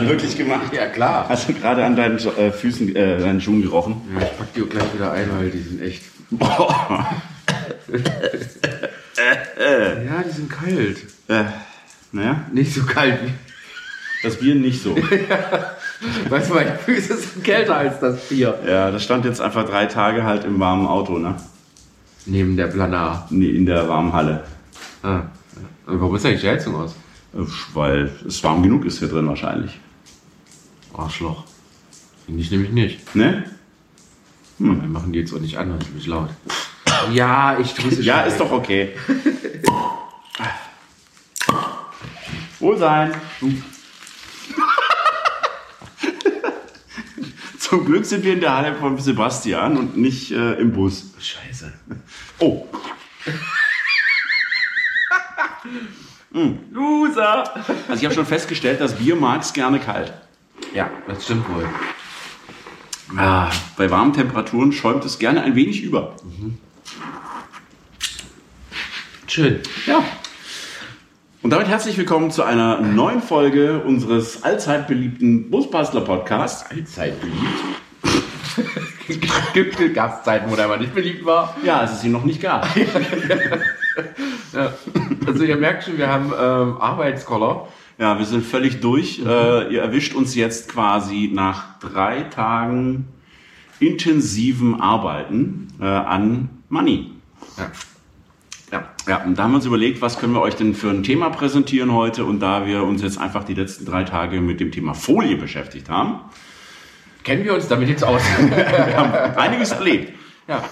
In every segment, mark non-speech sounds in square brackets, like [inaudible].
Gerade wirklich gemacht? Ja, klar. Hast du gerade an deinen äh, Füßen, äh, deinen Schuhen gerochen? Ja, ich pack die auch gleich wieder ein, weil die sind echt. Ja, die sind kalt. Äh, naja, Nicht so kalt wie. das Bier nicht so. [laughs] Weißt du, meine Füße sind kälter als das Bier. ja, das stand jetzt einfach drei Tage halt im warmen Auto, ne? Neben der Planar. Nee, In der warmen Halle. Ah. Warum ist eigentlich die Heizung aus? Äh, Weil es warm genug ist hier drin wahrscheinlich. Arschloch. Finde ich nämlich nicht. Ne? Wir machen die jetzt auch nicht an, das ist nämlich laut. Ja, ich tue es Ja, ist doch okay. Wohlsein. Zum Glück sind wir in der Halle von Sebastian und nicht äh, im Bus. Scheiße. Oh, [laughs] Loser! also ich habe schon festgestellt, das Bier mag es gerne kalt. Ja, das stimmt wohl. Ah, bei warmen Temperaturen schäumt es gerne ein wenig über. Schön. Ja. Und damit herzlich willkommen zu einer neuen Folge unseres allzeit beliebten Busbastler Podcasts. Allzeit beliebt. [laughs] Gibt gab Zeiten, wo der aber nicht beliebt war. Ja, es ihn noch nicht gab. [laughs] Ja. Also ihr merkt schon, wir haben ähm, Arbeitskoller. Ja, wir sind völlig durch. Äh, ihr erwischt uns jetzt quasi nach drei Tagen intensivem Arbeiten äh, an Money. Ja. Ja, ja, und da haben wir uns überlegt, was können wir euch denn für ein Thema präsentieren heute? Und da wir uns jetzt einfach die letzten drei Tage mit dem Thema Folie beschäftigt haben, Kennen wir uns damit jetzt aus? [laughs] wir haben einiges erlebt. ja.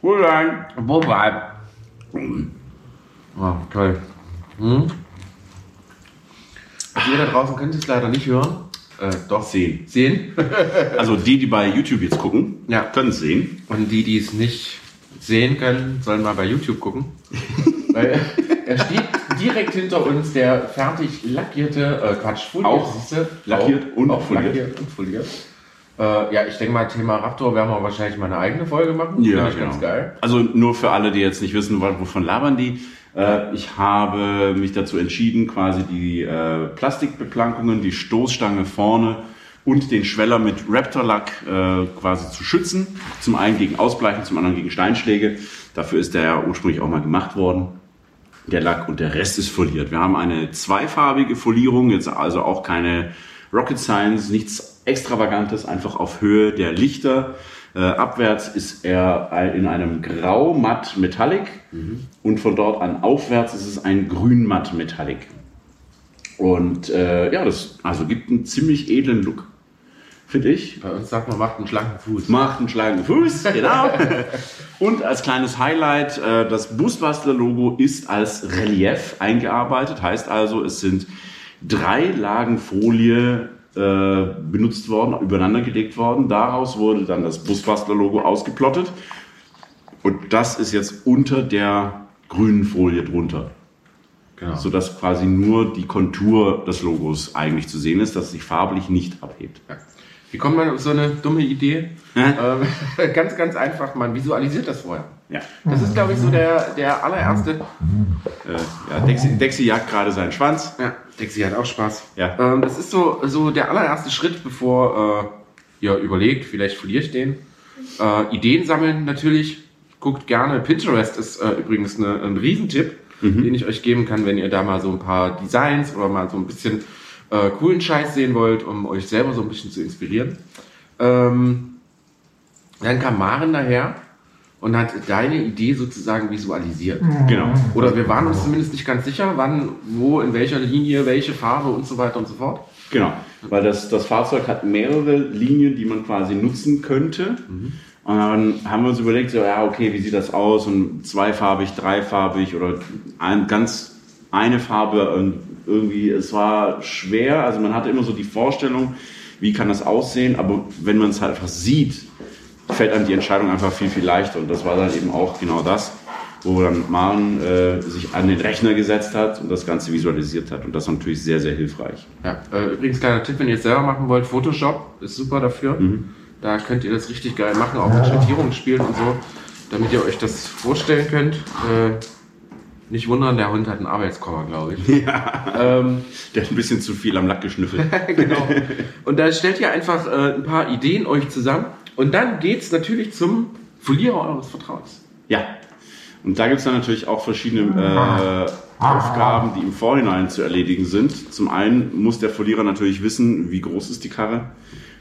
Wohl sein. Wobei. Oh, toll. Hm? Ihr da draußen könnt es leider nicht hören. Äh, doch Sehen. sehen. [laughs] Also die, die bei YouTube jetzt gucken, Ja. können es sehen. Und die, die es nicht sehen können, sollen mal bei YouTube gucken. [laughs] Weil er steht direkt hinter uns, der fertig lackierte, äh, Quatsch, foliert, Auch lackiert und auch foliert. lackiert und foliert. Äh, ja, ich denke mal, Thema Raptor werden wir wahrscheinlich mal eine eigene Folge machen. Finde ich ganz geil. Also nur für alle, die jetzt nicht wissen, wovon labern die. Äh, ich habe mich dazu entschieden, quasi die äh, Plastikbeplankungen, die Stoßstange vorne und den Schweller mit Raptor-Lack äh, quasi zu schützen. Zum einen gegen Ausbleichen, zum anderen gegen Steinschläge. Dafür ist der ja ursprünglich auch mal gemacht worden. Der Lack und der Rest ist foliert. Wir haben eine zweifarbige Folierung, jetzt also auch keine Rocket Science, nichts Extravagantes, einfach auf Höhe der Lichter. Äh, abwärts ist er in einem grau-matt Metallic und von dort an aufwärts ist es ein grün-matt Metallic. Und äh, ja, das also gibt einen ziemlich edlen Look, finde ich. Bei uns sagt man, macht einen schlanken Fuß. Macht einen schlanken Fuß, [laughs] genau. Und als kleines Highlight, äh, das Boostbuster-Logo ist als Relief eingearbeitet. Heißt also, es sind drei Lagen Folie benutzt worden, übereinander gelegt worden. Daraus wurde dann das Boostbuster-Logo ausgeplottet. Und das ist jetzt unter der grünen Folie drunter. Genau. Sodass quasi nur die Kontur des Logos eigentlich zu sehen ist, dass es sich farblich nicht abhebt. Ja. Wie kommt man auf so eine dumme Idee? Ähm, [laughs] ganz, ganz einfach, man visualisiert das vorher. Ja. Das ist, glaube ich, so der, der allererste. Äh, ja Dexi, Dexi jagt gerade seinen Schwanz. Ja, Dexi hat auch Spaß. Ja. Ähm, das ist so, so der allererste Schritt, bevor äh, ihr überlegt, vielleicht verliere ich den. Äh, Ideen sammeln natürlich. Guckt gerne. Pinterest ist äh, übrigens eine, ein Riesentipp, den ich euch geben kann, wenn ihr da mal so ein paar Designs oder mal so ein bisschen äh, coolen Scheiß sehen wollt, um euch selber so ein bisschen zu inspirieren. Ähm, dann kam Maren daher und hat deine Idee sozusagen visualisiert. Genau. Oder wir waren uns zumindest nicht ganz sicher, wann, wo, in welcher Linie, welche Farbe und so weiter und so fort. Genau. Weil das, das Fahrzeug hat mehrere Linien, die man quasi nutzen könnte. Und dann haben wir uns überlegt, so, ja, okay, wie sieht das aus? Und zweifarbig, dreifarbig oder ein, ganz eine Farbe. Irgendwie, es war schwer. Also man hatte immer so die Vorstellung, wie kann das aussehen? Aber wenn man es halt einfach sieht, fällt einem die Entscheidung einfach viel, viel leichter. Und das war dann eben auch genau das, wo dann Maren äh, sich an den Rechner gesetzt hat und das Ganze visualisiert hat. Und das war natürlich sehr, sehr hilfreich. Ja, äh, übrigens kleiner Tipp, wenn ihr es selber machen wollt, Photoshop ist super dafür. Da könnt ihr das richtig geil machen, auch mit Schattierungsspielen und so, damit ihr euch das vorstellen könnt. Äh, Nicht wundern, der Hund hat einen Arbeitskoffer, glaube ich. [laughs] Ähm, der hat ein bisschen zu viel am Lack geschnüffelt. [laughs] genau. Und da stellt ihr einfach äh, ein paar Ideen euch zusammen. Und dann geht's natürlich zum Verlierer eures Vertrauens. Ja. Und da gibt's dann natürlich auch verschiedene äh, Aufgaben, die im Vorhinein zu erledigen sind. Zum einen muss der Verlierer natürlich wissen, wie groß ist die Karre,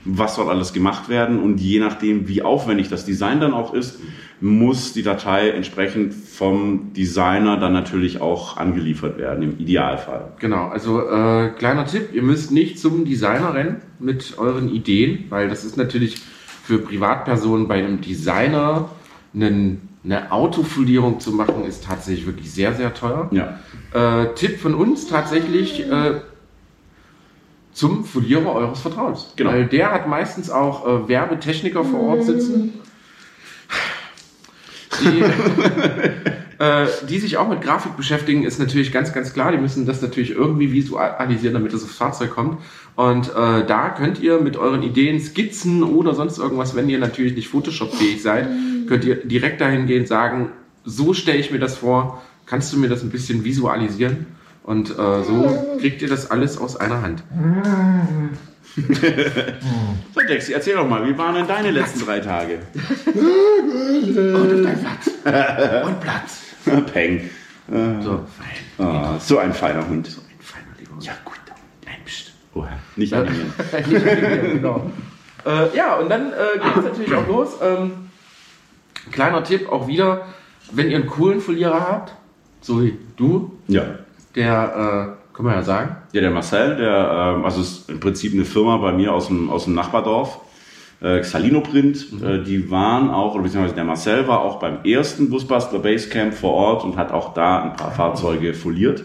was soll alles gemacht werden und je nachdem, wie aufwendig das Design dann auch ist, muss die Datei entsprechend vom Designer dann natürlich auch angeliefert werden, im Idealfall. Genau, also äh, kleiner Tipp, ihr müsst nicht zum Designer rennen mit euren Ideen, weil das ist natürlich für Privatpersonen bei einem Designer einen, eine Autofolierung zu machen, ist tatsächlich wirklich sehr, sehr teuer. Ja. Äh, Tipp von uns tatsächlich äh, zum Folierer eures Vertrauens. Genau. Weil der hat meistens auch äh, Werbetechniker vor Ort sitzen, die, [laughs] äh, die sich auch mit Grafik beschäftigen, ist natürlich ganz, ganz klar. Die müssen das natürlich irgendwie visualisieren, damit es aufs Fahrzeug kommt. Und äh, da könnt ihr mit euren Ideen, Skizzen oder sonst irgendwas, wenn ihr natürlich nicht Photoshop-fähig seid, könnt ihr direkt dahin gehen, sagen, so stelle ich mir das vor, kannst du mir das ein bisschen visualisieren? Und äh, so kriegt ihr das alles aus einer Hand. [laughs] So, Dexi, erzähl doch mal, wie waren denn deine letzten drei Tage? Und dein Platz. Und Platz. [laughs] Peng. So, fein. Ah, so ein feiner Hund. Ein feiner lieber Hund. Ja, gut. Nein, pst. Oh, nicht animieren. [laughs] Nicht animieren, genau. Äh, ja, und dann äh, geht es natürlich auch los. Ähm, kleiner Tipp auch wieder, wenn ihr einen coolen Verlierer habt, so wie du, Ja. Der, äh, kann man ja sagen, Ja, der Marcel, der, ähm, also ist im Prinzip eine Firma bei mir aus dem, aus dem Nachbardorf, äh, Xalino Print, äh, die waren auch, oder beziehungsweise der Marcel war auch beim ersten Busbuster Basecamp vor Ort und hat auch da ein paar Fahrzeuge foliert,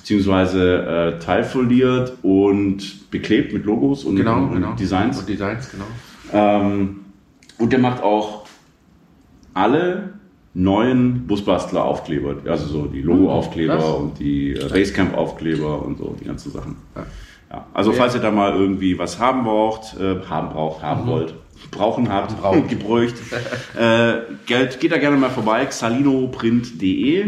beziehungsweise äh, teilfoliert und beklebt mit Logos und, genau, und, genau. und Designs. Und Designs, genau. Ähm, und der macht auch alle neuen Busbastler-Aufkleber, also so die Logo-Aufkleber krass. und die äh, Basecamp-Aufkleber und so, die ganzen Sachen. Ja. Ja. Also Ja. falls ihr da mal irgendwie was haben braucht, äh, haben braucht, haben wollt, brauchen habt, Brauchen. [laughs] gebräucht, äh, Geld, geht da gerne mal vorbei, xalinoprint.de, äh,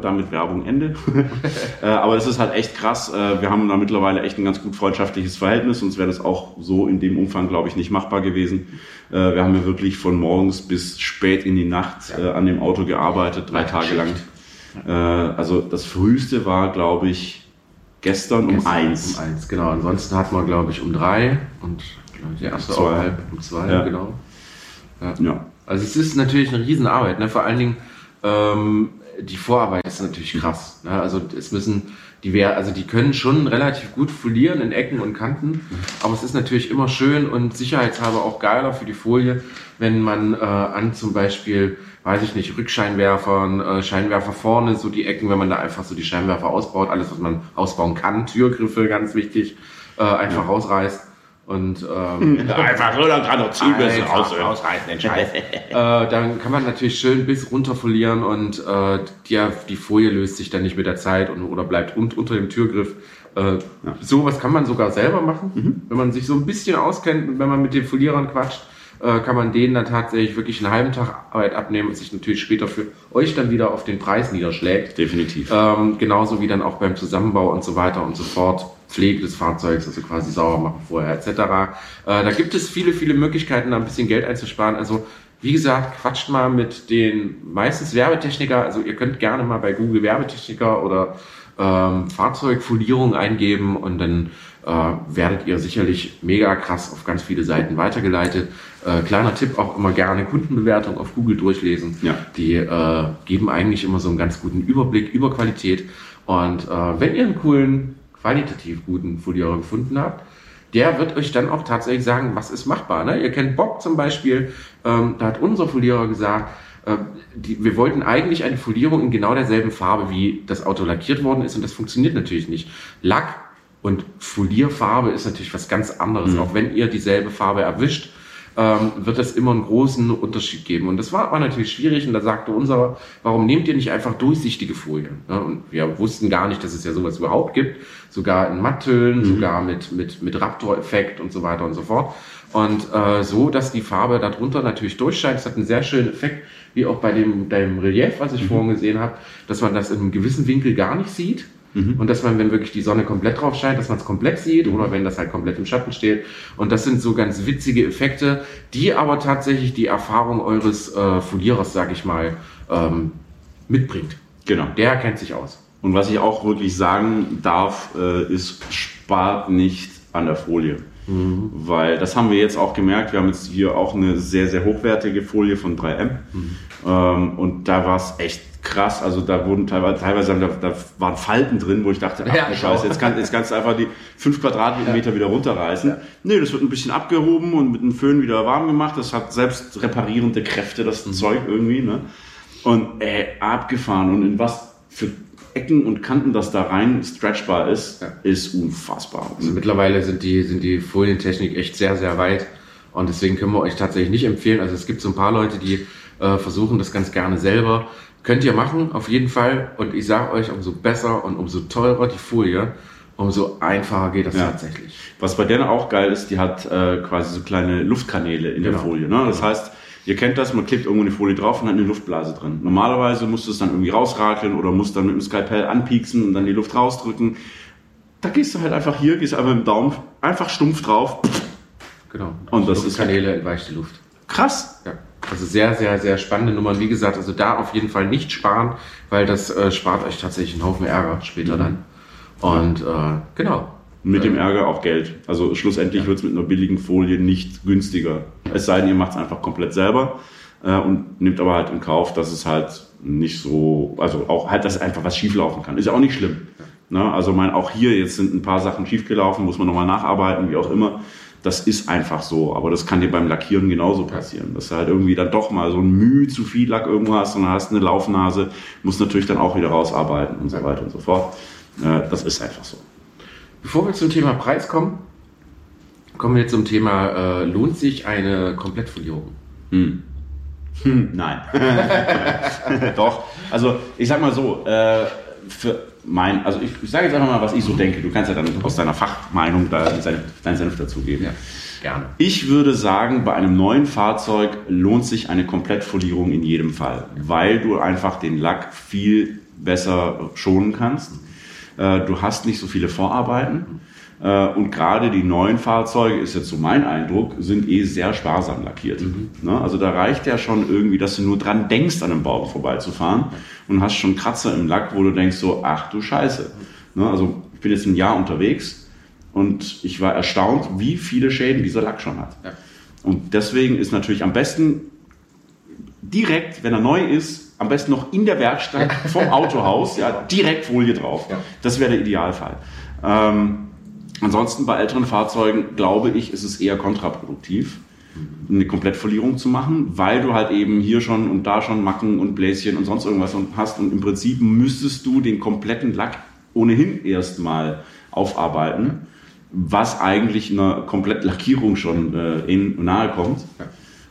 damit Werbung Ende. [laughs] äh, aber das ist halt echt krass. Äh, wir haben da mittlerweile echt ein ganz gut freundschaftliches Verhältnis, sonst wäre das auch so in dem Umfang, glaube ich, nicht machbar gewesen. Äh, wir haben ja wirklich von morgens bis spät in die Nacht äh, an dem Auto gearbeitet, drei Tage lang. Also das früheste war, glaube ich, gestern um Gestern eins. Um eins, genau. Ansonsten hat man, glaube ich, um drei und der erste Zwei. halb um zwei, Ja. genau. Ja. Also es ist natürlich eine Riesenarbeit, ne? vor allen Dingen ähm, die Vorarbeit ist natürlich krass. Ne? Also es müssen die wär, also die können schon relativ gut folieren in Ecken und Kanten, aber es ist natürlich immer schön und sicherheitshalber auch geiler für die Folie, wenn man äh, an zum Beispiel, weiß ich nicht, Rückscheinwerfern, äh, Scheinwerfer vorne, so die Ecken, wenn man da einfach so die Scheinwerfer ausbaut, alles was man ausbauen kann, Türgriffe ganz wichtig, äh, einfach rausreißt. Und ähm, [laughs] Einfach so, dann kann doch Einfach raus. rausreißen, den Scheiß. äh, dann kann man natürlich schön bis runter folieren und äh, die, die Folie löst sich dann nicht mit der Zeit und, oder bleibt un, unter dem Türgriff. Äh, Sowas kann man sogar selber machen, wenn man sich so ein bisschen auskennt, und wenn man mit den Folierern quatscht, äh, kann man denen dann tatsächlich wirklich einen halben Tag Arbeit abnehmen und sich natürlich später für euch dann wieder auf den Preis niederschlägt. Definitiv. Ähm, genauso wie dann auch beim Zusammenbau und so weiter und so fort. Pflege des Fahrzeugs, also quasi sauber machen vorher etc. Äh, da gibt es viele, viele Möglichkeiten, da ein bisschen Geld einzusparen. Also wie gesagt, quatscht mal mit den meistens Werbetechniker. Also ihr könnt gerne mal bei Google Werbetechniker oder ähm, Fahrzeugfolierung eingeben und dann äh, werdet ihr sicherlich mega krass auf ganz viele Seiten weitergeleitet. Äh, kleiner Tipp, auch immer gerne Kundenbewertung auf Google durchlesen. Ja. Die äh, geben eigentlich immer so einen ganz guten Überblick über Qualität. Und äh, wenn ihr einen coolen, qualitativ guten Folierer gefunden habt, der wird euch dann auch tatsächlich sagen, was ist machbar. Ne? Ihr kennt Bob zum Beispiel, ähm, da hat unser Folierer gesagt, äh, die, wir wollten eigentlich eine Folierung in genau derselben Farbe, wie das Auto lackiert worden ist und das funktioniert natürlich nicht. Lack und Folierfarbe ist natürlich was ganz anderes, auch wenn ihr dieselbe Farbe erwischt. ähm, wird es immer einen großen Unterschied geben. Und das war, war natürlich schwierig und da sagte unser, warum nehmt ihr nicht einfach durchsichtige Folien? Ja, und wir wussten gar nicht, dass es ja sowas überhaupt gibt, sogar in Matttönen, mhm. sogar mit, mit, mit Raptor-Effekt und so weiter und so fort. Und äh, so, dass die Farbe darunter natürlich durchscheint. Es hat einen sehr schönen Effekt, wie auch bei dem, dem Relief, was ich mhm. vorhin gesehen habe, dass man das in einem gewissen Winkel gar nicht sieht. Mhm. Und dass man, wenn wirklich die Sonne komplett drauf scheint, dass man es komplett sieht mhm. oder wenn das halt komplett im Schatten steht. Und das sind so ganz witzige Effekte, die aber tatsächlich die Erfahrung eures äh, Folierers, sag ich mal, ähm, mitbringt. Genau. Der kennt sich aus. Und was ich auch wirklich sagen darf, äh, ist, spart nicht an der Folie. Mhm. Weil das haben wir jetzt auch gemerkt. Wir haben jetzt hier auch eine sehr, sehr hochwertige Folie von 3M. Mhm. Ähm, und da war es echt krass. Also da wurden teilweise, teilweise da, da waren Falten drin, wo ich dachte, ach ja, Scheiße, jetzt, kann, jetzt kannst du einfach die fünf Quadratmeter ja. wieder runterreißen. Ja. Nee, das wird ein bisschen abgehoben und mit einem Föhn wieder warm gemacht. Das hat selbst reparierende Kräfte, das mhm. Zeug irgendwie. Ne? Und äh, abgefahren. Und in was für Ecken und Kanten, das da rein stretchbar ist, ja. ist unfassbar. Also mittlerweile sind die, sind die Folientechnik echt sehr, sehr weit. Und deswegen können wir euch tatsächlich nicht empfehlen. Also es gibt so ein paar Leute, die äh, versuchen das ganz gerne selber. Könnt ihr machen, auf jeden Fall. Und ich sage euch, umso besser und umso teurer die Folie, umso einfacher geht das ja. tatsächlich. Was bei der auch geil ist, die hat äh, quasi so kleine Luftkanäle in genau. der Folie. Ne? Das genau. heißt, Ihr kennt das, man klebt irgendwo eine Folie drauf und hat eine Luftblase drin. Normalerweise musst du es dann irgendwie rausrakeln oder musst dann mit dem Skalpell anpieksen und dann die Luft rausdrücken. Da gehst du halt einfach hier, gehst einfach mit dem Daumen einfach stumpf drauf. Genau. Und das ist Kanäle entweicht die Luft. Krass. Ja. Also sehr, sehr, sehr spannende Nummern. Wie gesagt, also da auf jeden Fall nicht sparen, weil das äh, spart euch tatsächlich einen Haufen Ärger später mhm. dann. Und äh, genau. Mit dem Ärger auch Geld. Also schlussendlich ja. wird es mit einer billigen Folie nicht günstiger. Es sei denn, ihr macht es einfach komplett selber äh, und nimmt aber halt in Kauf, dass es halt nicht so, also auch halt, dass einfach was schieflaufen kann. Ist ja auch nicht schlimm. Ne? Also mein, auch hier jetzt sind ein paar Sachen schiefgelaufen, muss man nochmal nacharbeiten, wie auch immer. Das ist einfach so, aber das kann dir beim Lackieren genauso passieren. Dass du halt irgendwie dann doch mal so ein Mühe zu viel Lack irgendwo hast und dann hast eine Laufnase, musst natürlich dann auch wieder rausarbeiten und so weiter und so fort. Äh, das ist einfach so. Bevor wir zum Thema Preis kommen, kommen wir zum Thema, äh, lohnt sich eine Komplettfolierung? Hm. Hm, nein. [laughs] [laughs] Doch. Also ich sag mal so, äh, für mein, also ich, ich sage jetzt einfach mal, was ich so denke. Du kannst ja dann aus deiner Fachmeinung da deinen Senf dazugeben. Ja, gerne. Ich würde sagen, bei einem neuen Fahrzeug lohnt sich eine Komplettfolierung in jedem Fall, weil du einfach den Lack viel besser schonen kannst äh, du hast nicht so viele Vorarbeiten. Äh, und gerade die neuen Fahrzeuge, ist jetzt so mein Eindruck, sind eh sehr sparsam lackiert. Mhm. Ne? Also da reicht ja schon irgendwie, dass du nur dran denkst, an einem Baum vorbeizufahren und hast schon Kratzer im Lack, wo du denkst so, ach du Scheiße. Ne? Also ich bin jetzt ein Jahr unterwegs und ich war erstaunt, wie viele Schäden dieser Lack schon hat. Ja. Und deswegen ist natürlich am besten direkt, wenn er neu ist, am besten noch in der Werkstatt [laughs] vom Autohaus, ja, direkt Folie drauf. Ja. Das wäre der Idealfall. Ähm, ansonsten bei älteren Fahrzeugen, glaube ich, ist es eher kontraproduktiv, eine Komplettfolierung zu machen, weil du halt eben hier schon und da schon Macken und Bläschen und sonst irgendwas hast und im Prinzip müsstest du den kompletten Lack ohnehin erstmal aufarbeiten, was eigentlich einer Komplettlackierung schon äh, in, nahe kommt.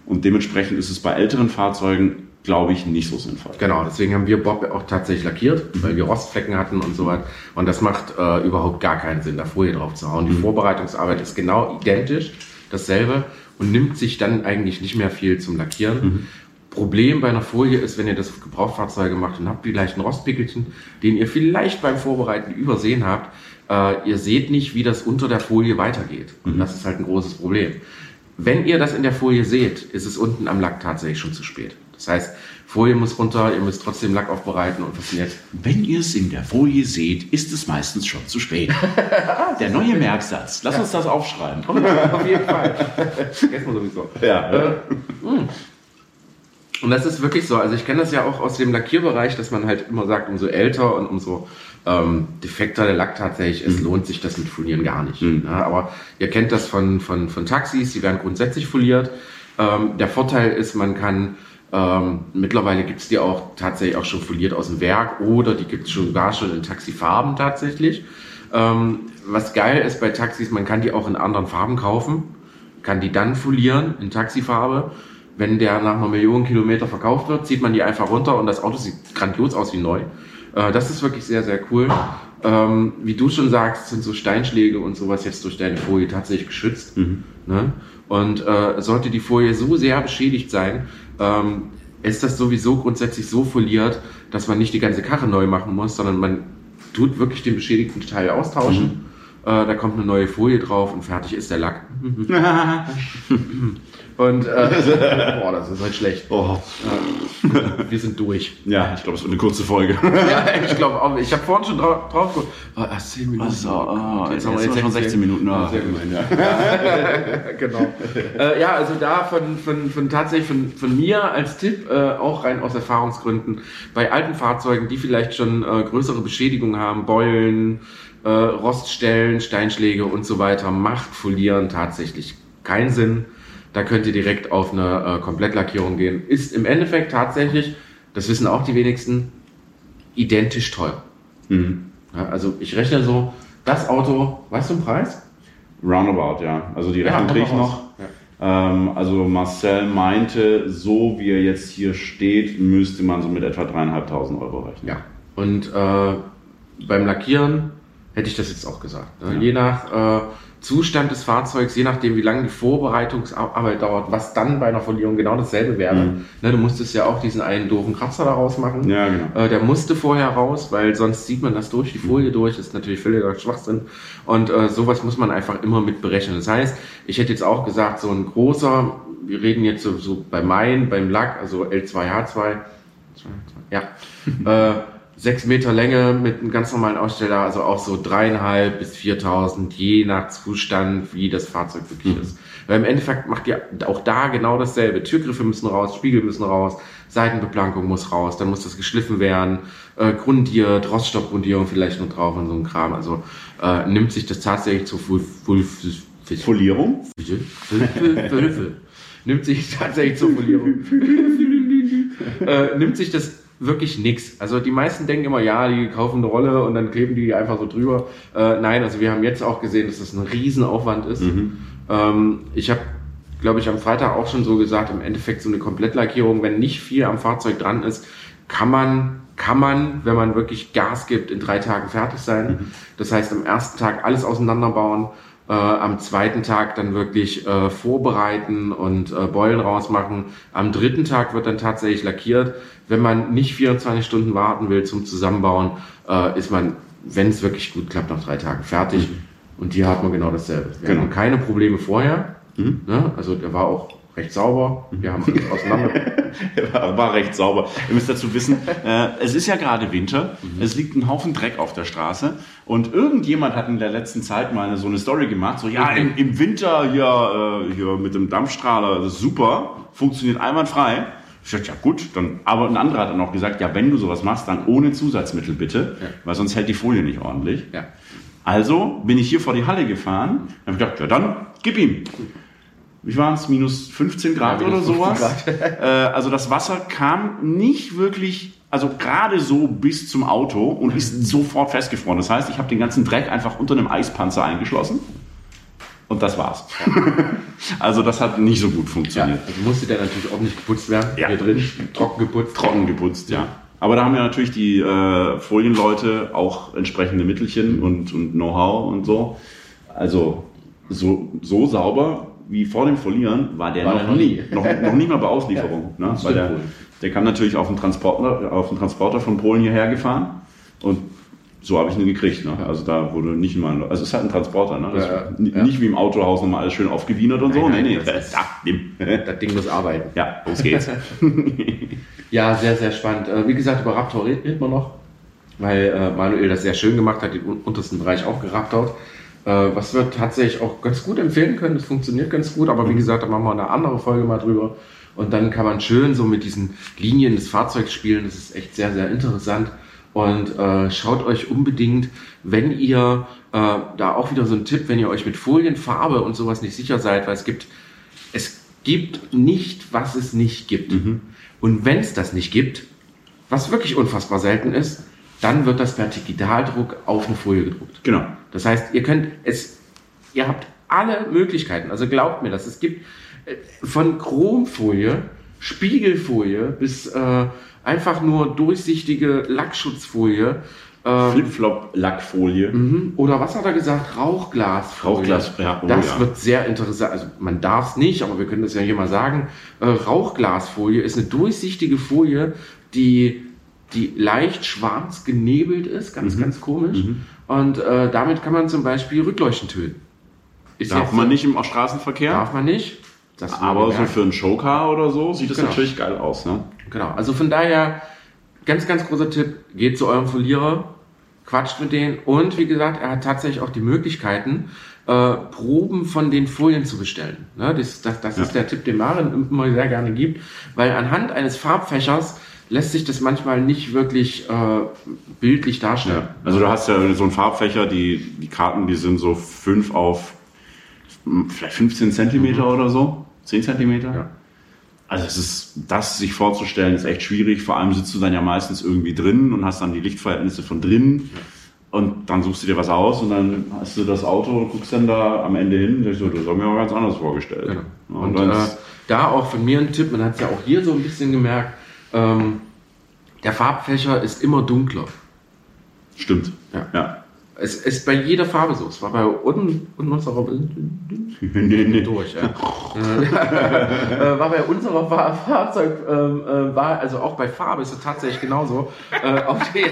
Und dementsprechend ist es bei älteren Fahrzeugen glaube ich, nicht so sinnvoll. Genau, deswegen haben wir Bob auch tatsächlich lackiert, mhm. weil wir Rostflecken hatten und so weiter. Und das macht äh, überhaupt gar keinen Sinn, da Folie drauf zu hauen. Die mhm. Vorbereitungsarbeit ist genau identisch, dasselbe und nimmt sich dann eigentlich nicht mehr viel zum Lackieren. Mhm. Problem bei einer Folie ist, wenn ihr das auf Gebrauchfahrzeuge macht und habt vielleicht einen Rostpickelchen, den ihr vielleicht beim Vorbereiten übersehen habt, äh, ihr seht nicht, wie das unter der Folie weitergeht. Und mhm. das ist halt ein großes Problem. Wenn ihr das in der Folie seht, ist es unten am Lack tatsächlich schon zu spät. Das heißt, Folie muss runter, ihr müsst trotzdem Lack aufbereiten und funktioniert. Wenn ihr es in der Folie seht, ist es meistens schon zu spät. [laughs] der neue Merksatz. Lass ja. uns das aufschreiben. Auf jeden Fall. Vergessen wir sowieso. Ja. Äh, hm. und das ist wirklich so. Also ich kenne das ja auch aus dem Lackierbereich, dass man halt immer sagt, umso älter und umso ähm, defekter der Lack tatsächlich ist, mhm. lohnt sich das mit Folieren gar nicht. Mhm. Ja, aber ihr kennt das von, von, von Taxis, die werden grundsätzlich foliert. Ähm, der Vorteil ist, man kann ähm, mittlerweile gibt es die auch tatsächlich auch schon foliert aus dem Werk oder die gibt es schon gar schon in Taxifarben tatsächlich. Ähm, was geil ist bei Taxis, man kann die auch in anderen Farben kaufen. kann die dann folieren in Taxifarbe. Wenn der nach einer Million Kilometer verkauft wird, zieht man die einfach runter und das Auto sieht grandios aus wie neu. Äh, das ist wirklich sehr, sehr cool. Ähm, wie du schon sagst, sind so Steinschläge und sowas jetzt durch deine Folie tatsächlich geschützt. Mhm. Ne? Und äh, sollte die Folie so sehr beschädigt sein, ähm, ist das sowieso grundsätzlich so foliert, dass man nicht die ganze Karre neu machen muss, sondern man tut wirklich den beschädigten Teil austauschen. Äh, da kommt eine neue Folie drauf und fertig ist der Lack. [laughs] Und äh, [laughs] boah, das ist halt schlecht. oh. Wir sind durch. Ja, ich glaube, es wird eine kurze Folge. Ja, ich glaube auch. Ich habe vorhin schon drauf, drauf geguckt. Oh, erst 10 Minuten. Achso, oh, jetzt jetzt haben wir wir schon 16 Minuten. Ja, Ah, sehr gut. ja. genau. äh, ja, also da von, von, von tatsächlich von, von mir als Tipp, äh, auch rein aus Erfahrungsgründen, bei alten Fahrzeugen, die vielleicht schon äh, größere Beschädigungen haben, Beulen, äh, Roststellen, Steinschläge und so weiter, macht Folieren tatsächlich keinen Sinn. Da könnt ihr direkt auf eine äh, Komplettlackierung gehen. Ist im Endeffekt tatsächlich, das wissen auch die wenigsten, identisch teuer. Mhm. Ja, also ich rechne so, das Auto, weißt du den Preis? Roundabout, ja. Also die Rechnung hau kriege ich noch. Ähm, also Marcel meinte, so wie er jetzt hier steht, müsste man so mit etwa dreieinhalbtausend Euro rechnen. Ja. Und äh, beim Lackieren hätte ich das jetzt auch gesagt. Ne? Ja. Je nach äh, Zustand des Fahrzeugs, je nachdem, wie lange die Vorbereitungsarbeit dauert, was dann bei einer Folierung genau dasselbe wäre. Mhm. Ne, du musstest ja auch diesen einen doofen Kratzer daraus machen. Ja, genau. Äh, der musste vorher raus, weil sonst sieht man das durch die Folie durch. Das ist natürlich völliger Schwachsinn. Und äh, sowas muss man einfach immer mit berechnen. Das heißt, ich hätte jetzt auch gesagt, so ein großer, wir reden jetzt so, so bei Main, beim Lack, also L2H2, ja, äh, sechs Meter Länge mit einem ganz normalen Aussteller, also auch so dreieinhalb bis 4000, je nach Zustand, wie das Fahrzeug wirklich ist. Weil im Endeffekt macht ihr auch da genau dasselbe. Türgriffe müssen raus, Spiegel müssen raus, Seitenbeplankung muss raus, dann muss das geschliffen werden, äh, grundiert, Roststoffgrundierung vielleicht noch drauf und so ein Kram. Also äh, nimmt sich das tatsächlich zu Full, Full, Full, Folierung? nimmt sich tatsächlich zur Folierung. [laughs] äh, nimmt sich das wirklich nix. Also die meisten denken immer, ja, die kaufen eine Rolle und dann kleben die einfach so drüber. Äh, nein, also wir haben jetzt auch gesehen, dass das ein Riesenaufwand ist. Ähm, ich habe, glaube ich, am Freitag auch schon so gesagt, im Endeffekt so eine Komplettlackierung, wenn nicht viel am Fahrzeug dran ist, kann man, kann man, wenn man wirklich Gas gibt, in drei Tagen fertig sein. Das heißt, am ersten Tag alles auseinanderbauen, äh, am zweiten Tag dann wirklich äh, vorbereiten und äh, Beulen rausmachen. Am dritten Tag wird dann tatsächlich lackiert. Wenn man nicht 24 Stunden warten will zum Zusammenbauen, äh, ist man, wenn es wirklich gut klappt, nach drei Tagen fertig. Und hier hat man genau dasselbe. Wir Genau. hatten keine Probleme vorher. Ne? Also der war auch recht sauber. Wir haben alles auseinander. [laughs] war, war recht sauber. Ihr müsst dazu wissen, äh, es ist ja gerade Winter, es liegt ein Haufen Dreck auf der Straße und irgendjemand hat in der letzten Zeit mal eine, so eine Story gemacht, so ja, im, im Winter hier, äh, hier mit dem Dampfstrahler, super, funktioniert einwandfrei. Ich dachte, ja gut, dann, aber ein anderer hat dann auch gesagt, ja, wenn du sowas machst, dann ohne Zusatzmittel bitte, Ja. weil sonst hält die Folie nicht ordentlich. ja. Also bin ich hier vor die Halle gefahren, habe gedacht, ja dann, gib ihm. Wie waren es? Minus 15 Grad Ja, oder minus 15 sowas? [laughs] äh, also das Wasser kam nicht wirklich, also gerade so bis zum Auto und ist sofort festgefroren. Das heißt, ich habe den ganzen Dreck einfach unter einem Eispanzer eingeschlossen und das war's. [laughs] also das hat nicht so gut ja. funktioniert. Also musste der natürlich ordentlich geputzt werden. Ja. Hier drin, trocken geputzt. Trocken geputzt, ja. Aber da haben ja natürlich die äh, Folienleute auch entsprechende Mittelchen und, und Know-how und so. Also so, so sauber wie vor dem Folieren war der War noch, der nie. Noch, noch nicht mal bei Auslieferung. ne? das Weil der, der kam natürlich auf den, Transporter, auf den Transporter von Polen hierher gefahren und so habe ich ihn gekriegt. Ne? Also da wurde nicht mal, also es ist halt ein Transporter, ne? Das Ja, ja. nicht wie im Autohaus nochmal alles schön aufgewienert und so. Nein, nee, nein, nee, das ist- da, nimm. [laughs] Das Ding muss arbeiten. Ja, los geht's. [laughs] Ja, sehr, sehr spannend. Äh, Wie gesagt, über Raptor redet man noch, weil äh, Manuel das sehr schön gemacht hat, den un- untersten Bereich auch geraptort. Äh, was wir tatsächlich auch ganz gut empfehlen können, das funktioniert ganz gut, aber wie gesagt, da machen wir eine andere Folge mal drüber. Und dann kann man schön so mit diesen Linien des Fahrzeugs spielen, das ist echt sehr, sehr interessant. Und äh, schaut euch unbedingt, wenn ihr, äh, da auch wieder so ein Tipp, wenn ihr euch mit Folienfarbe und sowas nicht sicher seid, weil es gibt es gibt nicht, was es nicht gibt. Und wenn es das nicht gibt, was wirklich unfassbar selten ist, dann wird das per Digitaldruck auf eine Folie gedruckt. genau. Das heißt, ihr könnt es, ihr habt alle Möglichkeiten. Also glaubt mir das. Es gibt äh, von Chromfolie, Spiegelfolie bis äh, einfach nur durchsichtige Lackschutzfolie. Ähm, Flip-Flop-Lackfolie. mhm. Oder was hat er gesagt? Rauchglasfolie. Rauchglas, ja, oh das ja. wird sehr interessant. Also man darf es nicht, aber wir können das ja hier mal sagen. Äh, Rauchglasfolie ist eine durchsichtige Folie, die, die leicht schwarz genebelt ist, ganz, Mhm. ganz komisch. Und äh, damit kann man zum Beispiel Rückleuchten töten. Ist Darf man nicht im Straßenverkehr, Darf man nicht. Das aber so für einen Showcar oder so sieht das Genau. natürlich geil aus. Ne? Genau, also von daher, ganz, ganz großer Tipp, geht zu eurem Folierer, quatscht mit denen und wie gesagt, er hat tatsächlich auch die Möglichkeiten, äh, Proben von den Folien zu bestellen. Ne, das das, das Ja. ist der Tipp, den Maren immer sehr gerne gibt, weil anhand eines Farbfächers lässt sich das manchmal nicht wirklich äh, bildlich darstellen. Ja. Also du hast ja so einen Farbfächer, die, die Karten, die sind so 5 auf hm, vielleicht 15 Zentimeter oder so. 10 Zentimeter. Mhm. Ja. Also es ist, das sich vorzustellen, ist echt schwierig. Vor allem sitzt du dann ja meistens irgendwie drin und hast dann die Lichtverhältnisse von drinnen. Und dann suchst du dir was aus und dann hast du das Auto und guckst dann da am Ende hin und das habe ich mir aber ganz anders vorgestellt. Genau. Ja, Und dann äh, da auch von mir ein Tipp, man hat es ja auch hier so ein bisschen gemerkt, ähm, der Farbfächer ist immer dunkler. stimmt. Ja. ja. Es ist bei jeder Farbe so. Es war bei un, un unserer [laughs] durch. Ja. [laughs] äh, war bei unserer Fahr Fahrzeug ähm, äh, war also auch bei Farbe ist es tatsächlich genauso. Äh, auf, die,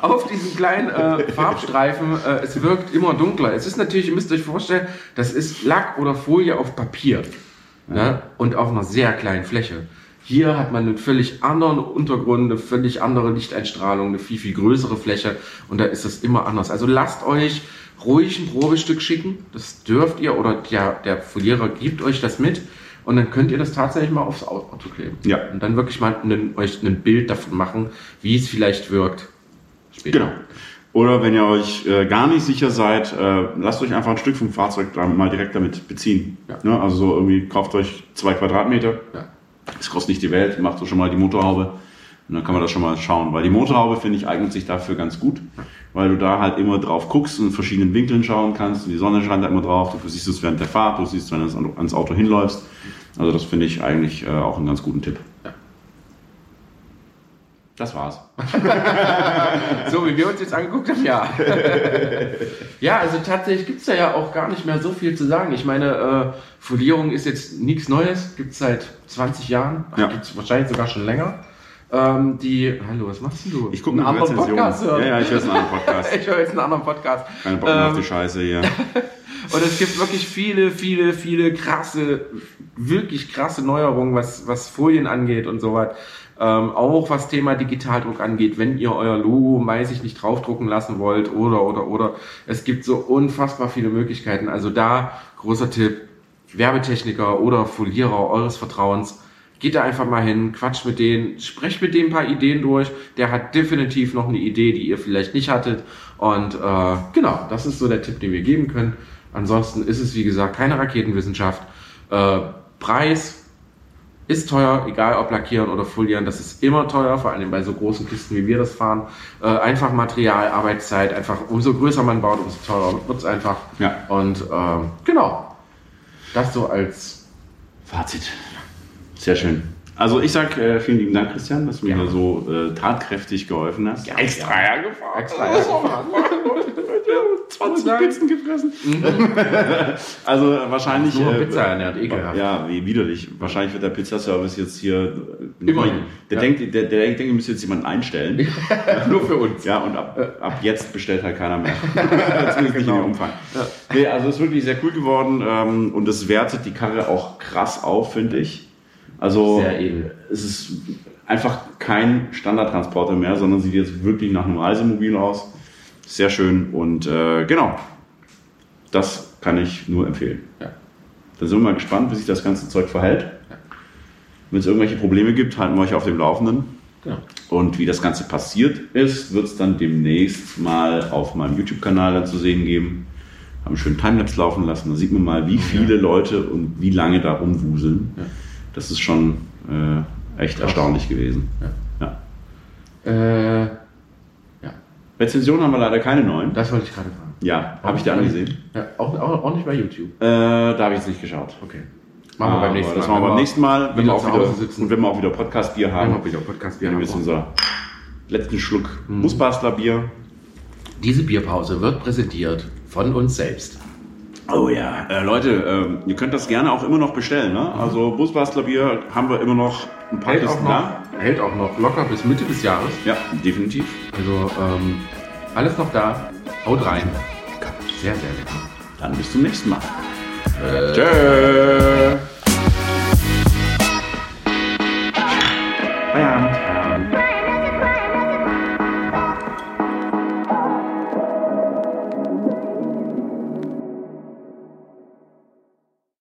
auf, diesen kleinen äh, Farbstreifen. Äh, es wirkt immer dunkler. Es ist natürlich, ihr müsst euch vorstellen, das ist Lack oder Folie auf Papier ne? und auf einer sehr kleinen Fläche. Hier hat man einen völlig anderen Untergrund, eine völlig andere Lichteinstrahlung, eine viel, viel größere Fläche und da ist das immer anders. Also lasst euch ruhig ein Probestück schicken, das dürft ihr oder der, der Folierer gibt euch das mit und dann könnt ihr das tatsächlich mal aufs Auto kleben. Ja. Und dann wirklich mal einen, euch ein Bild davon machen, wie es vielleicht wirkt. Später. Genau. Oder wenn ihr euch äh, gar nicht sicher seid, äh, lasst euch einfach ein Stück vom Fahrzeug mal direkt damit beziehen. Ja. Ne? Also so irgendwie kauft euch zwei Quadratmeter. Ja. Das kostet nicht die Welt, macht so schon mal die Motorhaube. Und dann kann man das schon mal schauen. Weil die Motorhaube, finde ich, eignet sich dafür ganz gut. Weil du da halt immer drauf guckst und in verschiedenen Winkeln schauen kannst. Und die Sonne scheint da immer drauf. Du siehst es während der Fahrt, du siehst, wenn du ans- ans Auto hinläufst. Also das finde ich eigentlich äh, auch einen ganz guten Tipp. Ja. Das war's. [laughs] So wie wir uns jetzt angeguckt haben, ja. [laughs] ja, also tatsächlich gibt es da ja auch gar nicht mehr so viel zu sagen. Ich meine, äh, Folierung ist jetzt nichts Neues, gibt es seit 20 Jahren, Ja. gibt es wahrscheinlich sogar schon länger. Ähm, die, hallo, was machst du? Ich gucke einen eine anderen Rezension. Podcast hören. Ja, ja, ich höre einen anderen Podcast. [laughs] ich höre jetzt einen anderen Podcast. Keine Bock mehr auf Ähm, die Scheiße hier. Und es gibt wirklich viele, viele, viele krasse, wirklich krasse Neuerungen, was, was Folien angeht und so was. Ähm, auch was Thema Digitaldruck angeht, wenn ihr euer Logo, ich nicht, draufdrucken lassen wollt oder, oder, oder. Es gibt so unfassbar viele Möglichkeiten. Also da, großer Tipp, Werbetechniker oder Folierer eures Vertrauens, geht da einfach mal hin, quatscht mit denen, sprecht mit dem ein paar Ideen durch. Der hat definitiv noch eine Idee, die ihr vielleicht nicht hattet. Und äh, genau, das ist so der Tipp, den wir geben können. Ansonsten ist es, wie gesagt, keine Raketenwissenschaft. Äh, Preis ist teuer, egal ob lackieren oder folieren, das ist immer teuer, vor allem bei so großen Kisten, wie wir das fahren. Äh, einfach Material, Arbeitszeit, einfach umso größer man baut, umso teurer wird es einfach. Ja. Und ähm, genau, das so als Fazit. Sehr schön. Also ich sag äh, vielen lieben Dank, Christian, dass du mir hier so äh, tatkräftig geholfen hast. Extra hergefahren. extra hergefahren. [laughs] 20 Pizzen gefressen. [laughs] also äh, wahrscheinlich. Nur äh, Pizza ernährt, ekelhaft. Ja, wie widerlich. Wahrscheinlich wird der Pizzaservice jetzt hier. Immerhin. Der Ja. denkt, der, der denkt, ihr müsst jetzt jemanden einstellen. [laughs] Nur für uns. Ja, und ab, ab jetzt bestellt halt keiner mehr. Zumindest nicht in Genau. dem Umfang. Nee, also ist wirklich sehr cool geworden ähm, und es wertet die Karre auch krass auf, finde ich. Also es ist einfach kein Standardtransporter mehr, sondern sieht jetzt wirklich nach einem Reisemobil aus. Sehr schön und äh, genau, das kann ich nur empfehlen. Ja. Dann sind wir mal gespannt, wie sich das ganze Zeug verhält. Wenn es irgendwelche Probleme gibt, halten wir euch auf dem Laufenden. Genau. Und wie das Ganze passiert ist, wird es dann demnächst mal auf meinem YouTube-Kanal zu sehen geben. Haben einen schönen Timelapse laufen lassen. Da sieht man mal, wie viele Leute und wie lange da rumwuseln. Ja. Das ist schon äh, echt erstaunlich gewesen. Ja. Äh, Rezensionen haben wir leider keine neuen. das wollte ich gerade fragen. Ja, habe ich dir angesehen. Ja, auch, auch, auch nicht bei YouTube. Äh, da habe ich jetzt nicht geschaut. Okay. Machen wir beim nächsten Mal. Das machen wir beim nächsten Mal, wenn wir auch wieder, sitzen. und wenn wir auch wieder Podcast-Bier haben. Haben wir wieder Podcast. Wir haben jetzt unser letzten Schluck Busbastler Bier. Diese Bierpause wird präsentiert von uns selbst. Oh ja, äh, Leute, äh, ihr könnt das gerne auch immer noch bestellen. Ne? Mhm. Also Busbastlerbier haben wir immer noch ein paar hält Kisten da. Hält auch noch locker bis Mitte des Jahres. Ja, definitiv. Also ähm, alles noch da. Haut rein. Lecker. Sehr, sehr lecker. Dann bis zum nächsten Mal. Äh. Tschö. Bye.